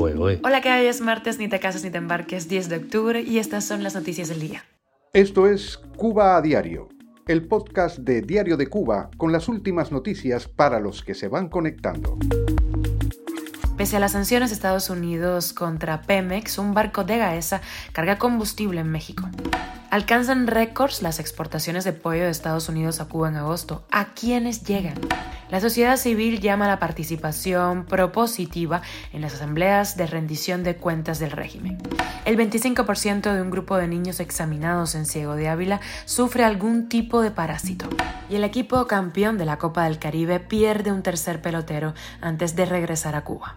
Hola, que hoy es martes, ni te casas ni te embarques, 10 de octubre, y estas son las noticias del día. Esto es Cuba a Diario, el podcast de Diario de Cuba con las últimas noticias para los que se van conectando. Pese a las sanciones de Estados Unidos contra Pemex, un barco de Gaesa carga combustible en México. Alcanzan récords las exportaciones de pollo de Estados Unidos a Cuba en agosto. ¿A quiénes llegan? La sociedad civil llama a la participación propositiva en las asambleas de rendición de cuentas del régimen. El 25% de un grupo de niños examinados en Ciego de Ávila sufre algún tipo de parásito. Y el equipo campeón de la Copa del Caribe pierde un tercer pelotero antes de regresar a Cuba.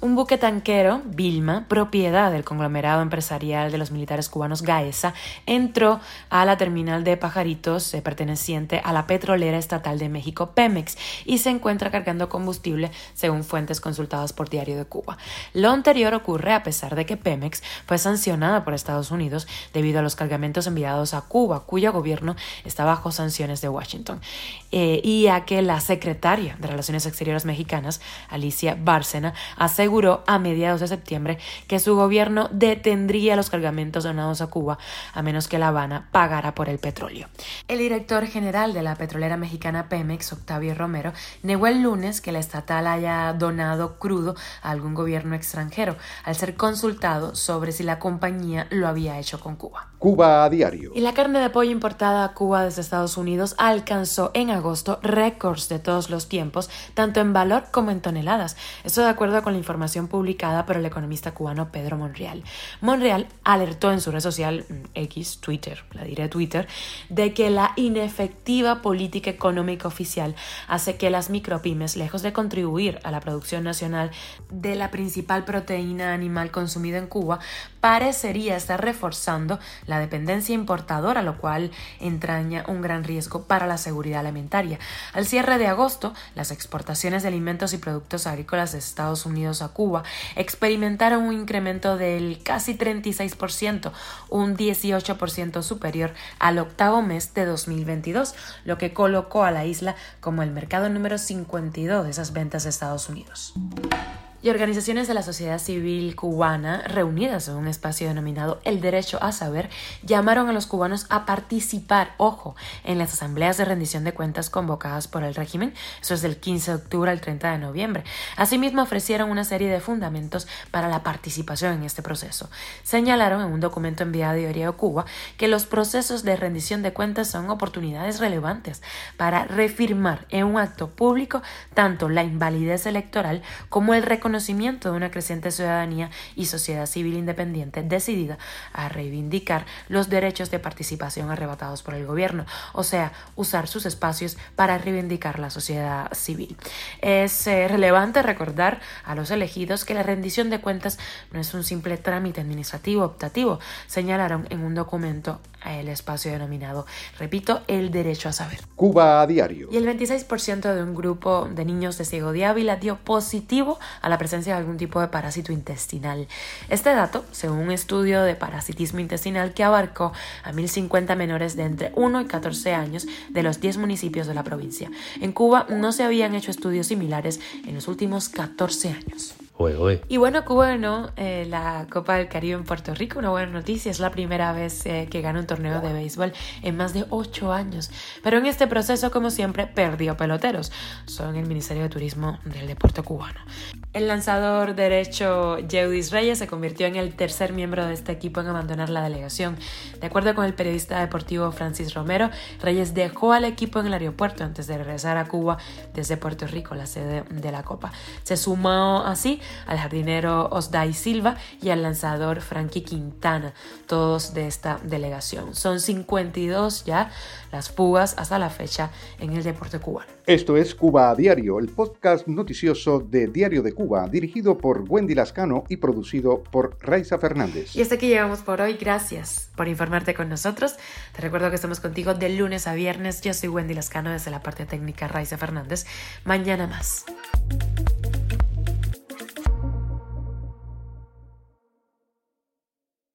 Un buque tanquero, Vilma, propiedad del conglomerado empresarial de los militares cubanos Gaesa, entró a la terminal de Pajaritos eh, perteneciente a la petrolera estatal de México Pemex y se encuentra cargando combustible según fuentes consultadas por Diario de Cuba. Lo anterior ocurre a pesar de que Pemex fue sancionada por Estados Unidos debido a los cargamentos enviados a Cuba, cuyo gobierno está bajo sanciones de Washington, eh, y a que la secretaria de Relaciones Exteriores mexicanas, Alicia Bárcena, hace aseguró a mediados de septiembre que su gobierno detendría los cargamentos donados a Cuba a menos que La Habana pagara por el petróleo. El director general de la petrolera mexicana Pemex, Octavio Romero, negó el lunes que la estatal haya donado crudo a algún gobierno extranjero, al ser consultado sobre si la compañía lo había hecho con Cuba. Cuba a diario. Y la carne de pollo importada a Cuba desde Estados Unidos alcanzó en agosto récords de todos los tiempos, tanto en valor como en toneladas. Esto de acuerdo con la información publicada por el economista cubano Pedro Monreal. Monreal alertó en su red social mm, X, Twitter, la diré Twitter, de que la inefectiva política económica oficial hace que las micropymes, lejos de contribuir a la producción nacional de la principal proteína animal consumida en Cuba, parecería estar reforzando la dependencia importadora, lo cual entraña un gran riesgo para la seguridad alimentaria. Al cierre de agosto, las exportaciones de alimentos y productos agrícolas de Estados Unidos a Cuba experimentaron un incremento del casi 36%, un 18% superior al octavo mes de 2022, lo que colocó a la isla como el mercado número 52 de esas ventas de Estados Unidos y organizaciones de la sociedad civil cubana reunidas en un espacio denominado El Derecho a Saber llamaron a los cubanos a participar, ojo, en las asambleas de rendición de cuentas convocadas por el régimen, eso es del 15 de octubre al 30 de noviembre. Asimismo ofrecieron una serie de fundamentos para la participación en este proceso. Señalaron en un documento enviado a Diario Cuba que los procesos de rendición de cuentas son oportunidades relevantes para refirmar en un acto público tanto la invalidez electoral como el reconocimiento conocimiento de una creciente ciudadanía y sociedad civil independiente decidida a reivindicar los derechos de participación arrebatados por el gobierno, o sea, usar sus espacios para reivindicar la sociedad civil. Es eh, relevante recordar a los elegidos que la rendición de cuentas no es un simple trámite administrativo optativo, señalaron en un documento el espacio denominado, repito, el derecho a saber. Cuba a diario. Y el 26% de un grupo de niños de Ciego de Ávila dio positivo a la presencia de algún tipo de parásito intestinal. Este dato, según un estudio de parasitismo intestinal que abarcó a 1.050 menores de entre 1 y 14 años de los 10 municipios de la provincia. En Cuba no se habían hecho estudios similares en los últimos 14 años. Y bueno, Cuba ganó eh, la Copa del Caribe en Puerto Rico, una buena noticia, es la primera vez eh, que gana un torneo de béisbol en más de ocho años. Pero en este proceso, como siempre, perdió peloteros. Son el Ministerio de Turismo del Deporte Cubano. El lanzador derecho Jeudis Reyes se convirtió en el tercer miembro de este equipo en abandonar la delegación. De acuerdo con el periodista deportivo Francis Romero, Reyes dejó al equipo en el aeropuerto antes de regresar a Cuba desde Puerto Rico, la sede de la Copa. Se sumó así al jardinero Osday Silva y al lanzador Frankie Quintana, todos de esta delegación. Son 52 ya las fugas hasta la fecha en el deporte cubano. Esto es Cuba a Diario, el podcast noticioso de Diario de Cuba, dirigido por Wendy Lascano y producido por Raiza Fernández. Y hasta aquí llegamos por hoy. Gracias por informarte con nosotros. Te recuerdo que estamos contigo de lunes a viernes. Yo soy Wendy Lascano desde la parte técnica Raiza Fernández. Mañana más.